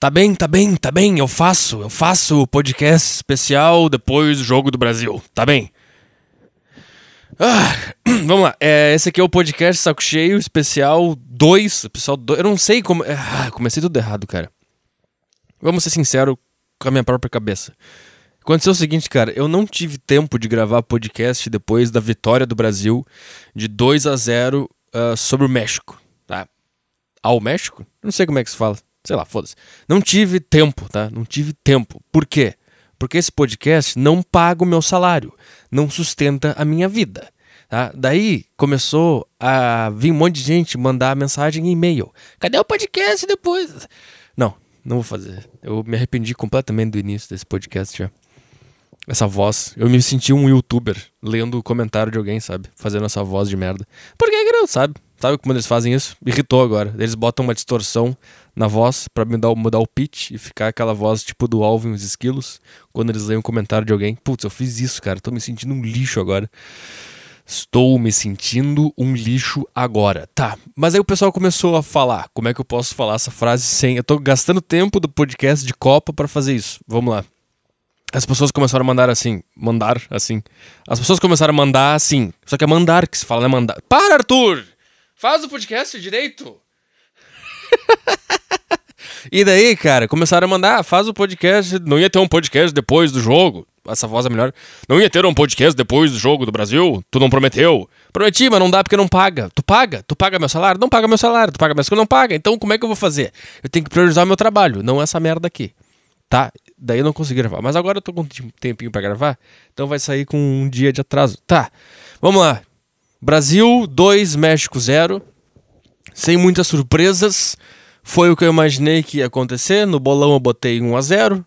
Tá bem, tá bem, tá bem, eu faço, eu faço o podcast especial depois do Jogo do Brasil, tá bem. Ah, vamos lá, é, esse aqui é o podcast Saco Cheio, especial 2, especial 2, eu não sei como... Ah, comecei tudo errado, cara. Vamos ser sinceros com a minha própria cabeça. Aconteceu o seguinte, cara, eu não tive tempo de gravar podcast depois da vitória do Brasil de 2 a 0 uh, sobre o México, tá? Ao México? Não sei como é que se fala. Sei lá, foda-se. Não tive tempo, tá? Não tive tempo. Por quê? Porque esse podcast não paga o meu salário, não sustenta a minha vida. Tá? Daí começou a vir um monte de gente mandar mensagem e e-mail. Cadê o podcast depois? Não, não vou fazer. Eu me arrependi completamente do início desse podcast já. Essa voz. Eu me senti um youtuber lendo o comentário de alguém, sabe? Fazendo essa voz de merda. Por que que não, sabe? Sabe como eles fazem isso? Irritou agora. Eles botam uma distorção na voz para mudar, mudar o pitch e ficar aquela voz tipo do Alvin os esquilos quando eles leem um comentário de alguém. Putz, eu fiz isso, cara. Tô me sentindo um lixo agora. Estou me sentindo um lixo agora. Tá, mas aí o pessoal começou a falar. Como é que eu posso falar essa frase sem. Eu tô gastando tempo do podcast de Copa para fazer isso. Vamos lá. As pessoas começaram a mandar assim. Mandar assim. As pessoas começaram a mandar assim. Só que é mandar que se fala, não é mandar. Para, Arthur! Faz o podcast direito. e daí, cara, começaram a mandar, faz o podcast. Não ia ter um podcast depois do jogo. Essa voz é melhor. Não ia ter um podcast depois do jogo do Brasil. Tu não prometeu. Prometi, mas não dá porque não paga. Tu paga? Tu paga meu salário? Não paga meu salário. Tu paga meu salário? Não paga. Então como é que eu vou fazer? Eu tenho que priorizar meu trabalho, não essa merda aqui. Tá? Daí eu não consegui gravar. Mas agora eu tô com um tempinho pra gravar. Então vai sair com um dia de atraso. Tá. Vamos lá. Brasil 2, México 0. Sem muitas surpresas. Foi o que eu imaginei que ia acontecer. No bolão eu botei 1 a 0.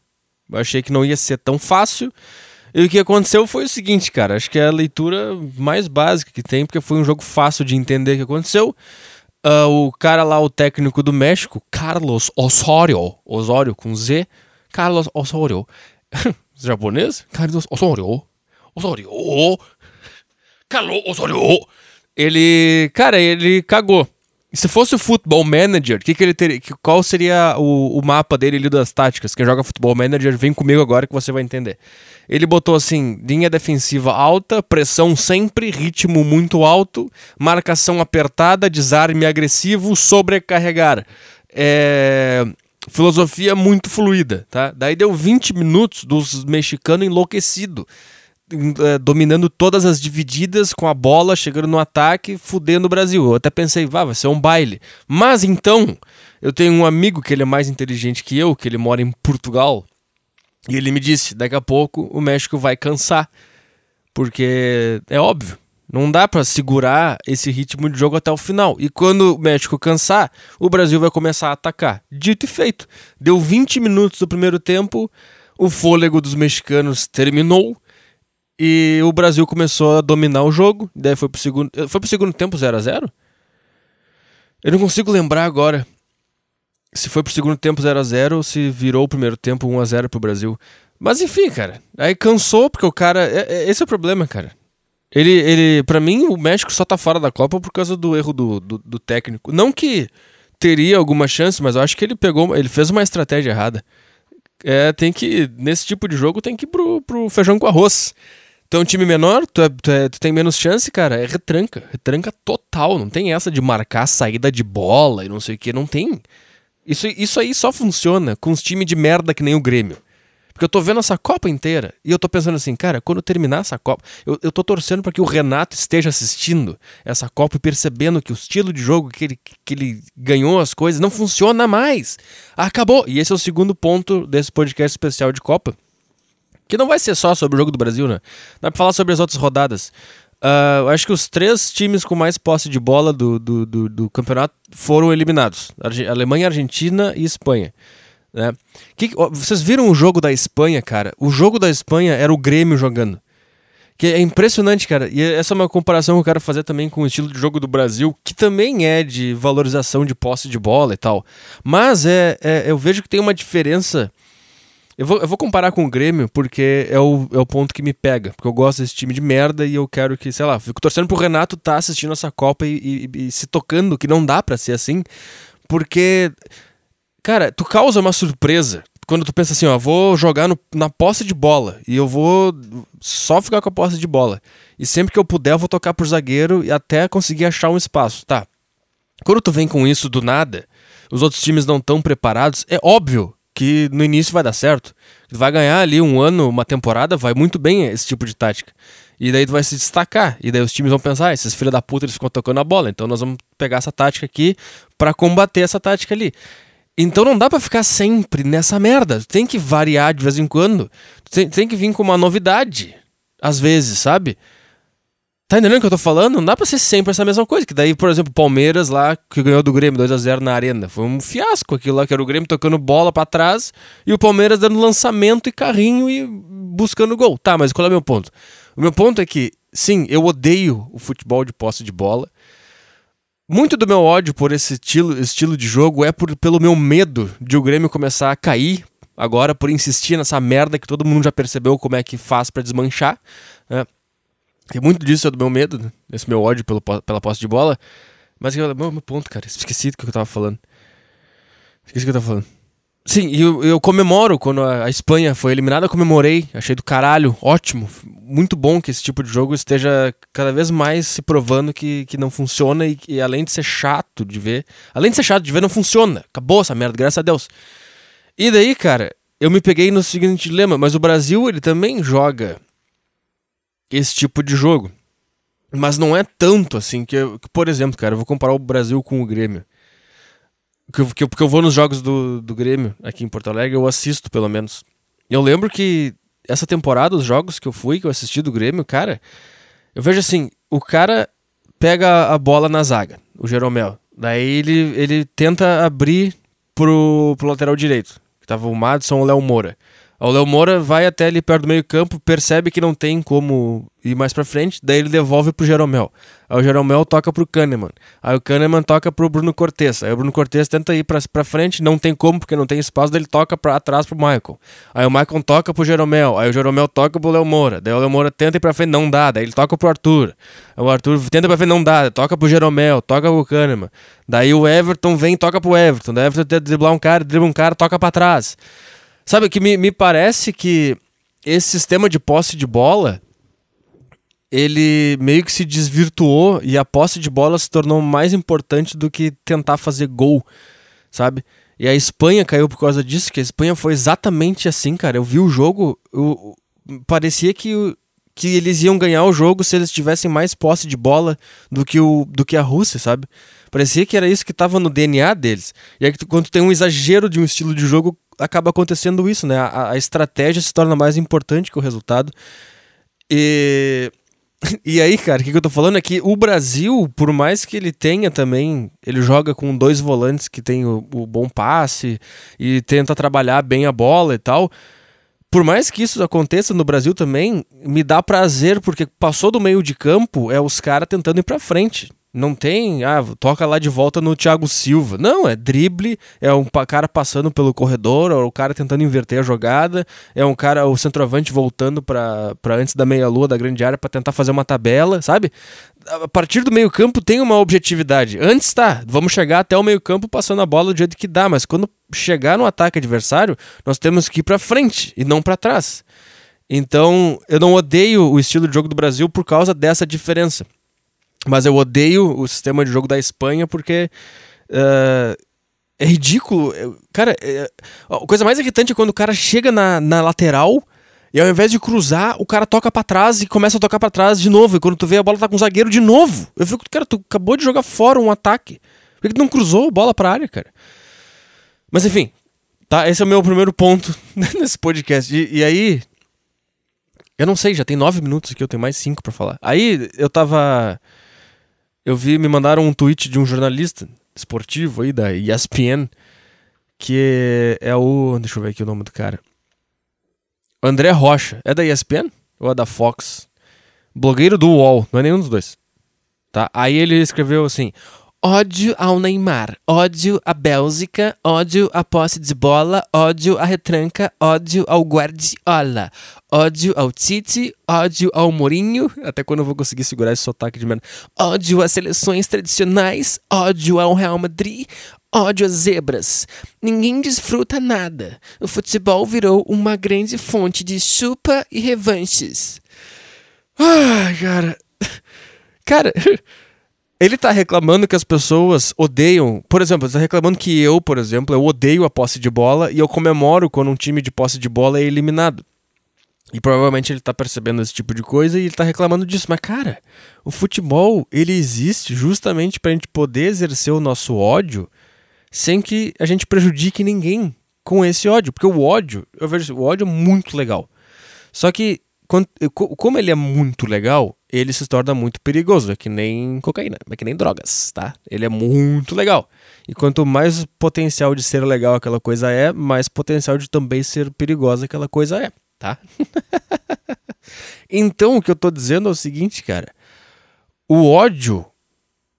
Eu achei que não ia ser tão fácil. E o que aconteceu foi o seguinte, cara. Acho que é a leitura mais básica que tem, porque foi um jogo fácil de entender o que aconteceu. Uh, o cara lá, o técnico do México, Carlos Osorio, Osório com Z, Carlos Osorio, japonês? Carlos Osorio, Osorio, Carlos Osorio. Ele, cara, ele cagou. Se fosse o Football Manager, que que ele teria, qual seria o, o mapa dele ali das táticas? Quem joga Football Manager, vem comigo agora que você vai entender. Ele botou assim: linha defensiva alta, pressão sempre, ritmo muito alto, marcação apertada, desarme agressivo, sobrecarregar. É, filosofia muito fluida, tá? Daí deu 20 minutos dos mexicanos enlouquecido dominando todas as divididas com a bola, chegando no ataque, fudendo o Brasil. Eu até pensei, vá, vai ser um baile. Mas então, eu tenho um amigo que ele é mais inteligente que eu, que ele mora em Portugal, e ele me disse: daqui a pouco o México vai cansar. Porque é óbvio, não dá para segurar esse ritmo de jogo até o final. E quando o México cansar, o Brasil vai começar a atacar. Dito e feito. Deu 20 minutos do primeiro tempo, o fôlego dos mexicanos terminou e o Brasil começou a dominar o jogo. Daí foi pro segundo. Foi pro segundo tempo 0 a 0 Eu não consigo lembrar agora se foi pro segundo tempo 0 a 0 ou se virou o primeiro tempo 1 a 0 pro Brasil. Mas enfim, cara. Aí cansou, porque o cara. É, é, esse é o problema, cara. Ele, ele, para mim, o México só tá fora da Copa por causa do erro do, do, do, técnico. Não que teria alguma chance, mas eu acho que ele pegou, ele fez uma estratégia errada. É, tem que, nesse tipo de jogo, tem que ir pro, pro feijão com arroz. Tu é um time menor, tu, é, tu, é, tu, tem menos chance, cara. É retranca. Retranca total. Não tem essa de marcar saída de bola e não sei o que. Não tem. Isso, isso aí só funciona com os times de merda que nem o Grêmio. Porque eu tô vendo essa Copa inteira e eu tô pensando assim, cara, quando terminar essa Copa, eu, eu tô torcendo para que o Renato esteja assistindo essa Copa e percebendo que o estilo de jogo que ele, que ele ganhou as coisas não funciona mais. Acabou. E esse é o segundo ponto desse podcast especial de Copa. Que não vai ser só sobre o jogo do Brasil, né? Dá pra falar sobre as outras rodadas. Uh, acho que os três times com mais posse de bola do, do, do, do campeonato foram eliminados: Alemanha, Argentina e Espanha. Né? Que, vocês viram o jogo da Espanha, cara? O jogo da Espanha era o Grêmio jogando. Que é impressionante, cara. E essa é uma comparação que eu quero fazer também com o estilo de jogo do Brasil, que também é de valorização de posse de bola e tal. Mas é, é eu vejo que tem uma diferença eu vou, eu vou comparar com o Grêmio porque é o, é o ponto que me pega. Porque eu gosto desse time de merda e eu quero que, sei lá, fico torcendo pro Renato tá assistindo essa Copa e, e, e se tocando que não dá para ser assim. Porque, cara, tu causa uma surpresa quando tu pensa assim, ó, vou jogar no, na posse de bola e eu vou só ficar com a posse de bola. E sempre que eu puder, eu vou tocar pro zagueiro e até conseguir achar um espaço. Tá. Quando tu vem com isso do nada, os outros times não estão preparados, é óbvio que no início vai dar certo. Tu vai ganhar ali um ano, uma temporada, vai muito bem esse tipo de tática. E daí tu vai se destacar. E daí os times vão pensar, ah, esses filhos da puta eles ficam tocando a bola. Então nós vamos pegar essa tática aqui para combater essa tática ali. Então não dá para ficar sempre nessa merda. Tu tem que variar de vez em quando. Tu tem, tem que vir com uma novidade. Às vezes, sabe? Tá entendendo o que eu tô falando? Não dá pra ser sempre essa mesma coisa. Que daí, por exemplo, Palmeiras lá, que ganhou do Grêmio 2 a 0 na arena. Foi um fiasco aquilo lá, que era o Grêmio tocando bola para trás e o Palmeiras dando lançamento e carrinho e buscando gol. Tá, mas qual é o meu ponto? O meu ponto é que, sim, eu odeio o futebol de posse de bola. Muito do meu ódio por esse estilo, estilo de jogo é por, pelo meu medo de o Grêmio começar a cair agora por insistir nessa merda que todo mundo já percebeu como é que faz para desmanchar. Né? E muito disso é do meu medo, né? esse meu ódio pelo, pela posse de bola. Mas eu, meu, meu ponto, cara, esqueci do que eu tava falando. Esqueci o que eu tava falando. Sim, eu, eu comemoro quando a, a Espanha foi eliminada, comemorei, achei do caralho, ótimo, muito bom que esse tipo de jogo esteja cada vez mais se provando que, que não funciona e, e além de ser chato de ver, além de ser chato de ver, não funciona, acabou essa merda, graças a Deus. E daí, cara, eu me peguei no seguinte dilema, mas o Brasil, ele também joga esse tipo de jogo, mas não é tanto assim que, que por exemplo, cara, eu vou comparar o Brasil com o Grêmio que, que, porque eu vou nos jogos do, do Grêmio aqui em Porto Alegre, eu assisto pelo menos. Eu lembro que essa temporada, os jogos que eu fui, que eu assisti do Grêmio, cara, eu vejo assim, o cara pega a bola na zaga, o Jeromel. Daí ele, ele tenta abrir pro, pro lateral direito, que tava o Madison ou o Léo Moura. O Léo Moura vai até ali perto do meio campo, percebe que não tem como ir mais pra frente, daí ele devolve pro Jeromel. Aí o Jeromel toca pro Kahneman. Aí o Kahneman toca pro Bruno Cortes. Aí o Bruno Cortes tenta ir pra frente, não tem como, porque não tem espaço, daí ele toca pra atrás pro Michael. Aí o Michael toca pro Jeromel. Aí o Jeromel toca pro Léo Moura. Daí o Léo Moura tenta ir pra frente, não dá. Daí ele toca pro Arthur. Aí o Arthur tenta pra frente, não dá. Toca pro Jeromel, toca pro Kahneman. Daí o Everton vem toca pro Everton. Daí o Everton tenta driblar um cara, dribla um cara, toca pra trás. Sabe que me, me parece que esse sistema de posse de bola ele meio que se desvirtuou e a posse de bola se tornou mais importante do que tentar fazer gol, sabe? E a Espanha caiu por causa disso, que a Espanha foi exatamente assim, cara. Eu vi o jogo, eu, parecia que, que eles iam ganhar o jogo se eles tivessem mais posse de bola do que, o, do que a Rússia, sabe? Parecia que era isso que estava no DNA deles. E aí, quando tem um exagero de um estilo de jogo, acaba acontecendo isso, né? A, a estratégia se torna mais importante que o resultado. E, e aí, cara, o que, que eu tô falando é que o Brasil, por mais que ele tenha também, ele joga com dois volantes que tem o, o bom passe e tenta trabalhar bem a bola e tal. Por mais que isso aconteça no Brasil também, me dá prazer, porque passou do meio de campo, é os caras tentando ir pra frente. Não tem, ah, toca lá de volta no Thiago Silva. Não, é drible, é um cara passando pelo corredor, é o cara tentando inverter a jogada, é um cara, o centroavante voltando para antes da meia-lua da grande área para tentar fazer uma tabela, sabe? A partir do meio-campo tem uma objetividade. Antes tá, vamos chegar até o meio-campo passando a bola do jeito que dá, mas quando chegar no ataque adversário, nós temos que ir para frente e não para trás. Então, eu não odeio o estilo de jogo do Brasil por causa dessa diferença. Mas eu odeio o sistema de jogo da Espanha porque uh, é ridículo. Cara, é, a coisa mais irritante é quando o cara chega na, na lateral e ao invés de cruzar, o cara toca para trás e começa a tocar para trás de novo. E quando tu vê a bola tá com o zagueiro de novo. Eu fico, cara, tu acabou de jogar fora um ataque. Por que tu não cruzou a bola pra área, cara? Mas enfim, tá? Esse é o meu primeiro ponto nesse podcast. E, e aí. Eu não sei, já tem nove minutos aqui, eu tenho mais cinco para falar. Aí eu tava eu vi, me mandaram um tweet de um jornalista esportivo aí da ESPN, que é o. Deixa eu ver aqui o nome do cara. André Rocha. É da ESPN? Ou é da Fox? Blogueiro do UOL, não é nenhum dos dois. Tá? Aí ele escreveu assim: ódio ao Neymar, ódio à Bélgica, ódio à posse de bola, ódio à retranca, ódio ao Guardiola, ódio ao Tite, ódio ao Mourinho, até quando eu vou conseguir segurar esse sotaque de merda, ódio às seleções tradicionais, ódio ao Real Madrid, Ódio às zebras. Ninguém desfruta nada. O futebol virou uma grande fonte de chupa e revanches. Ai, cara. Cara, ele tá reclamando que as pessoas odeiam. Por exemplo, ele tá reclamando que eu, por exemplo, eu odeio a posse de bola e eu comemoro quando um time de posse de bola é eliminado. E provavelmente ele tá percebendo esse tipo de coisa e ele tá reclamando disso. Mas, cara, o futebol, ele existe justamente pra gente poder exercer o nosso ódio sem que a gente prejudique ninguém com esse ódio. Porque o ódio, eu vejo o ódio é muito legal. Só que, como ele é muito legal, ele se torna muito perigoso. É que nem cocaína, é que nem drogas, tá? Ele é muito legal. E quanto mais potencial de ser legal aquela coisa é, mais potencial de também ser perigosa aquela coisa é tá? então, o que eu tô dizendo é o seguinte, cara. O ódio,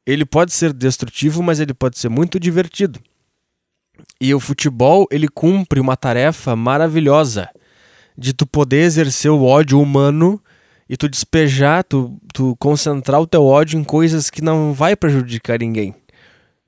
ele pode ser destrutivo, mas ele pode ser muito divertido. E o futebol, ele cumpre uma tarefa maravilhosa de tu poder exercer o ódio humano e tu despejar, tu, tu concentrar o teu ódio em coisas que não vai prejudicar ninguém.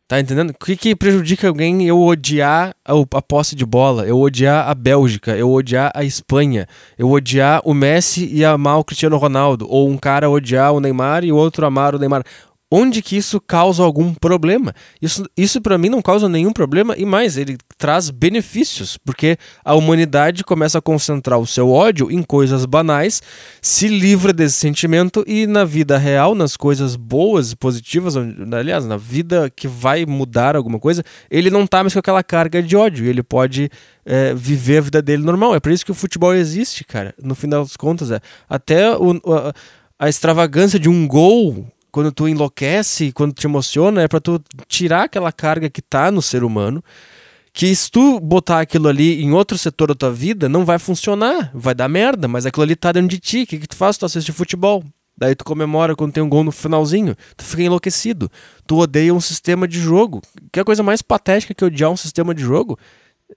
Tá entendendo? O que, que prejudica alguém eu odiar a, a, posse de bola, eu odiar a Bélgica, eu odiar a Espanha, eu odiar o Messi e amar o Cristiano Ronaldo, ou um cara odiar o Neymar e o outro amar o Neymar onde que isso causa algum problema. Isso, isso para mim não causa nenhum problema e mais, ele traz benefícios, porque a humanidade começa a concentrar o seu ódio em coisas banais, se livra desse sentimento e na vida real, nas coisas boas e positivas, aliás, na vida que vai mudar alguma coisa, ele não tá mais com aquela carga de ódio, ele pode é, viver a vida dele normal. É por isso que o futebol existe, cara. No final das contas, é até o, a, a extravagância de um gol quando tu enlouquece, quando te emociona, é para tu tirar aquela carga que tá no ser humano. Que se tu botar aquilo ali em outro setor da tua vida, não vai funcionar, vai dar merda, mas aquilo ali tá dentro de ti. O que, que tu faz? Tu assiste futebol. Daí tu comemora quando tem um gol no finalzinho. Tu fica enlouquecido. Tu odeia um sistema de jogo. Que é a coisa mais patética que odiar um sistema de jogo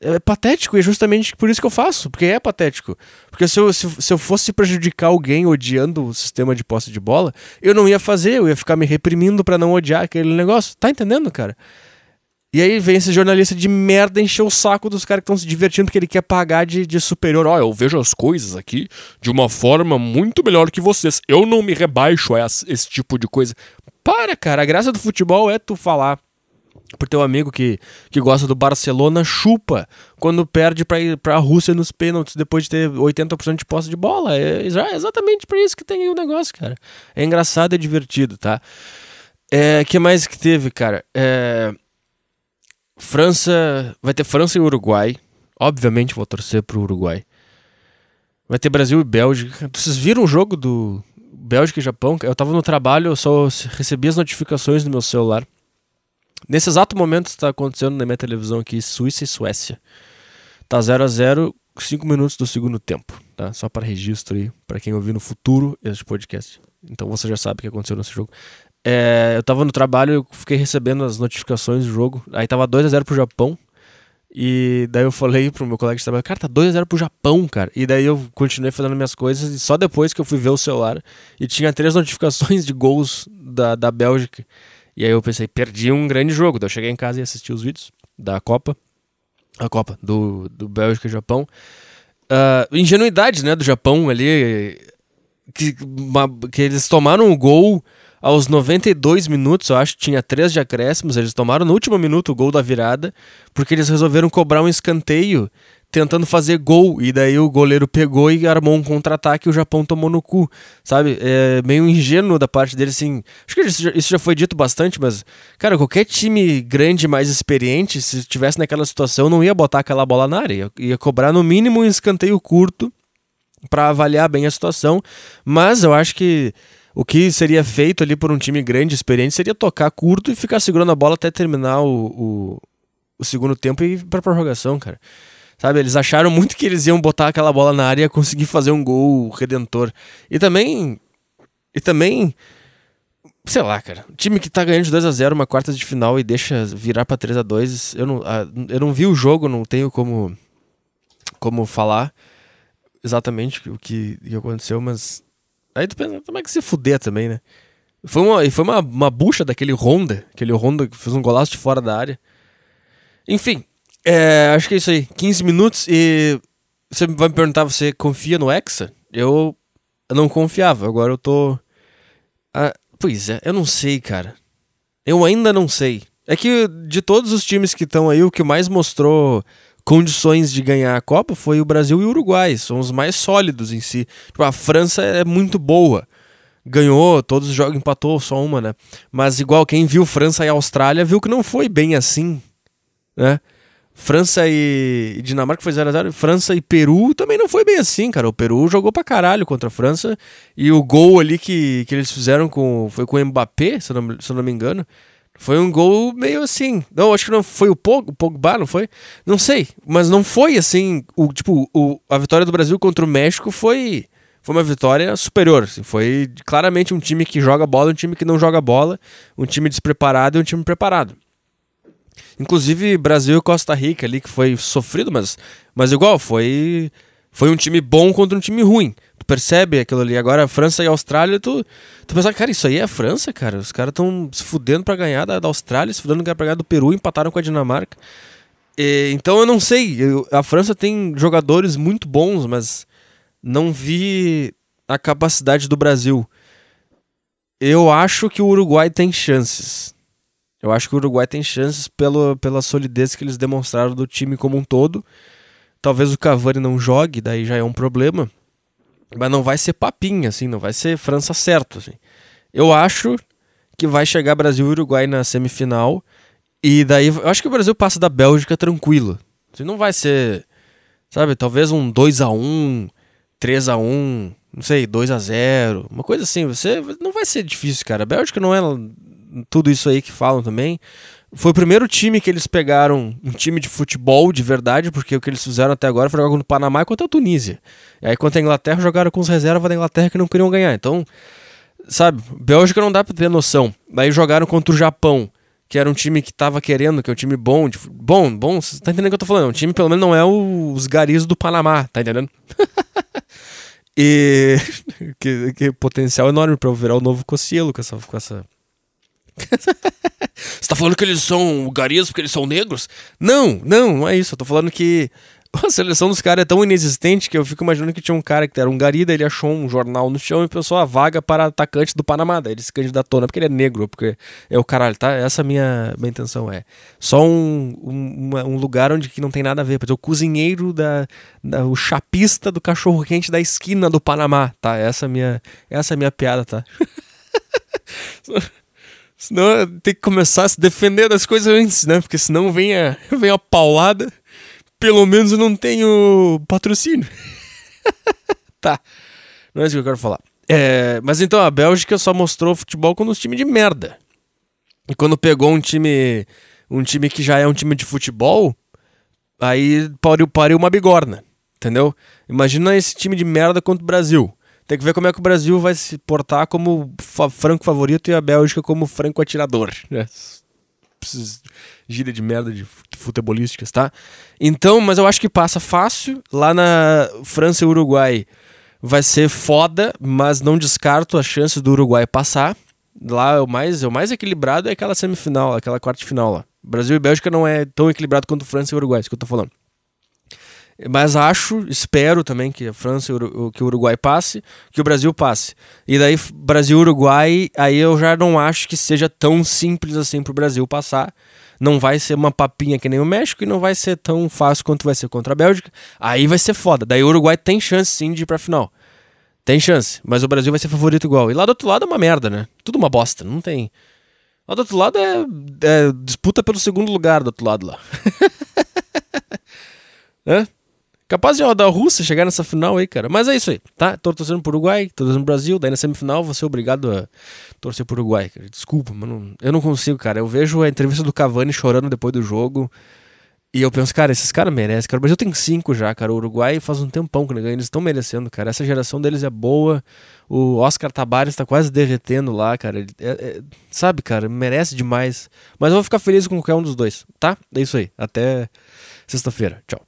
é patético e é justamente por isso que eu faço, porque é patético. Porque se eu, se, se, eu fosse prejudicar alguém odiando o sistema de posse de bola, eu não ia fazer, eu ia ficar me reprimindo para não odiar aquele negócio. Tá entendendo, cara? E aí vem esse jornalista de merda encher o saco dos caras que estão se divertindo porque ele quer pagar de, de superior. Oh, eu vejo as coisas aqui de uma forma muito melhor que vocês. Eu não me rebaixo a esse tipo de coisa. Para, cara. A graça do futebol é tu falar por teu amigo que, que gosta do Barcelona, chupa quando perde para ir para a Rússia nos pênaltis depois de ter 80% de posse de bola. É exatamente por isso que tem o negócio, cara. É engraçado e divertido, tá? É, que mais que teve, cara? É, França, vai ter França e Uruguai. Obviamente vou torcer pro Uruguai. Vai ter Brasil e Bélgica. Vocês viram o jogo do Bélgica e Japão? Eu tava no trabalho, eu só recebi as notificações no meu celular. Nesse exato momento está acontecendo na minha televisão aqui Suíça e Suécia. Tá 0 a 0 5 minutos do segundo tempo, tá? Só para registro aí, para quem ouvir no futuro este podcast. Então você já sabe o que aconteceu nesse jogo. É, eu tava no trabalho, eu fiquei recebendo as notificações do jogo. Aí tava 2 a 0 pro Japão. E daí eu falei pro meu colega de trabalho, cara, tá 2 a 0 pro Japão, cara. E daí eu continuei fazendo minhas coisas e só depois que eu fui ver o celular e tinha três notificações de gols da, da Bélgica. E aí eu pensei, perdi um grande jogo. Daí eu cheguei em casa e assisti os vídeos da Copa. A Copa, do, do Bélgica e Japão. Uh, ingenuidade, né, do Japão ali. Que, que eles tomaram o gol aos 92 minutos, eu acho tinha três de acréscimos. Eles tomaram no último minuto o gol da virada, porque eles resolveram cobrar um escanteio tentando fazer gol. E daí o goleiro pegou e armou um contra-ataque e o Japão tomou no cu, sabe? É meio ingênuo da parte dele, assim. Acho que isso já, isso já foi dito bastante, mas, cara, qualquer time grande, mais experiente, se estivesse naquela situação, não ia botar aquela bola na área. Ia, ia cobrar no mínimo um escanteio curto para avaliar bem a situação. Mas eu acho que. O que seria feito ali por um time grande, experiente, seria tocar curto e ficar segurando a bola até terminar o, o, o segundo tempo e ir pra prorrogação, cara. Sabe, eles acharam muito que eles iam botar aquela bola na área e conseguir fazer um gol redentor. E também. E também. Sei lá, cara. Time que tá ganhando de 2 a 0 uma quarta de final e deixa virar pra 3 a 2 eu não, eu não vi o jogo, não tenho como. Como falar exatamente o que, que aconteceu, mas. Aí tu pensa, como é que se fuder também, né? Foi uma, foi uma, uma bucha daquele Honda, aquele Honda que fez um golaço de fora da área. Enfim, é, acho que é isso aí. 15 minutos e você vai me perguntar, você confia no Hexa? Eu, não confiava, agora eu tô... Ah, pois é, eu não sei, cara. Eu ainda não sei. É que de todos os times que estão aí, o que mais mostrou condições de ganhar a Copa foi o Brasil e o Uruguai. São os mais sólidos em si. Tipo, a França é muito boa. Ganhou, todos os jogos empatou, só uma, né? Mas igual quem viu França e Austrália viu que não foi bem assim, né? França e Dinamarca foi 0x0. França e Peru também não foi bem assim, cara. O Peru jogou pra caralho contra a França. E o gol ali que, que eles fizeram com. Foi com o Mbappé, se eu não, se eu não me engano. Foi um gol meio assim. Não, acho que não foi o Pogba, não foi? Não sei, mas não foi assim. O tipo, o, a vitória do Brasil contra o México foi foi uma vitória superior. Assim, foi claramente um time que joga bola, um time que não joga bola, um time despreparado e um time preparado. Inclusive Brasil e Costa Rica ali que foi sofrido, mas mas igual foi foi um time bom contra um time ruim. Tu percebe aquilo ali. Agora, França e Austrália, tu, tu pensa, cara, isso aí é França, cara. Os caras estão se fudendo pra ganhar da, da Austrália, se fudendo pra ganhar do Peru, empataram com a Dinamarca. E, então eu não sei. Eu, a França tem jogadores muito bons, mas não vi a capacidade do Brasil. Eu acho que o Uruguai tem chances. Eu acho que o Uruguai tem chances pelo, pela solidez que eles demonstraram do time como um todo. Talvez o Cavani não jogue, daí já é um problema. Mas não vai ser papinha, assim, não vai ser França certo, assim. Eu acho que vai chegar Brasil e Uruguai na semifinal. E daí, eu acho que o Brasil passa da Bélgica tranquilo. Assim, não vai ser, sabe, talvez um 2 a 1 3 a 1 não sei, 2 a 0 uma coisa assim. Você não vai ser difícil, cara. A Bélgica não é tudo isso aí que falam também. Foi o primeiro time que eles pegaram, um time de futebol de verdade, porque o que eles fizeram até agora foi jogar contra o Panamá e contra a Tunísia. E aí contra a Inglaterra jogaram com os reservas da Inglaterra que não queriam ganhar. Então, sabe, Bélgica não dá pra ter noção. Daí jogaram contra o Japão, que era um time que tava querendo, que é um time bom. De, bom, bom, você tá entendendo o que eu tô falando? Um time pelo menos não é o, os garis do Panamá, tá entendendo? e que, que potencial enorme eu virar o novo Cocielo com essa, com essa Você tá falando que eles são garias porque eles são negros? Não, não, não é isso. Eu tô falando que a seleção dos caras é tão inexistente que eu fico imaginando que tinha um cara que era um garida, ele achou um jornal no chão e pensou a vaga para atacante do Panamá. Daí ele se candidatou, não é porque ele é negro, porque é o caralho, tá? Essa é minha, minha intenção é. Só um, um, um lugar onde que não tem nada a ver. Por o cozinheiro da, da, o chapista do cachorro quente da esquina do Panamá, tá? Essa é minha, essa é minha piada, tá? Senão tem que começar a se defender das coisas antes, né? Porque senão vem a, vem a paulada. Pelo menos eu não tenho patrocínio. tá. Não é isso que eu quero falar. É, mas então a Bélgica só mostrou futebol com os times de merda. E quando pegou um time. Um time que já é um time de futebol, aí pariu, pariu uma bigorna. Entendeu? Imagina esse time de merda contra o Brasil. Tem que ver como é que o Brasil vai se portar como fa franco favorito e a Bélgica como franco atirador. Né? Gíria de merda de futebolísticas, tá? Então, mas eu acho que passa fácil. Lá na França e Uruguai vai ser foda, mas não descarto a chance do Uruguai passar. Lá o mais, o mais equilibrado é aquela semifinal, aquela quarta final lá. Brasil e Bélgica não é tão equilibrado quanto França e Uruguai, isso que eu tô falando. Mas acho, espero também que a França que o Uruguai passe, que o Brasil passe. E daí, Brasil e Uruguai, aí eu já não acho que seja tão simples assim pro Brasil passar. Não vai ser uma papinha que nem o México e não vai ser tão fácil quanto vai ser contra a Bélgica. Aí vai ser foda. Daí o Uruguai tem chance sim de ir pra final. Tem chance, mas o Brasil vai ser favorito igual. E lá do outro lado é uma merda, né? Tudo uma bosta, não tem. Lá do outro lado é, é disputa pelo segundo lugar do outro lado lá. Hã? Capaz de ó, da Rússia chegar nessa final aí, cara. Mas é isso aí, tá? Tô torcendo pro Uruguai, tô torcendo pro Brasil, daí na semifinal vou ser obrigado a torcer pro Uruguai, cara. Desculpa, mas não, eu não consigo, cara. Eu vejo a entrevista do Cavani chorando depois do jogo. E eu penso, cara, esses caras merecem, cara. O Brasil tem cinco já, cara. O Uruguai faz um tempão que eles estão merecendo, cara. Essa geração deles é boa. O Oscar Tabares tá quase derretendo lá, cara. É, é, sabe, cara, merece demais. Mas eu vou ficar feliz com qualquer um dos dois, tá? É isso aí. Até sexta-feira. Tchau.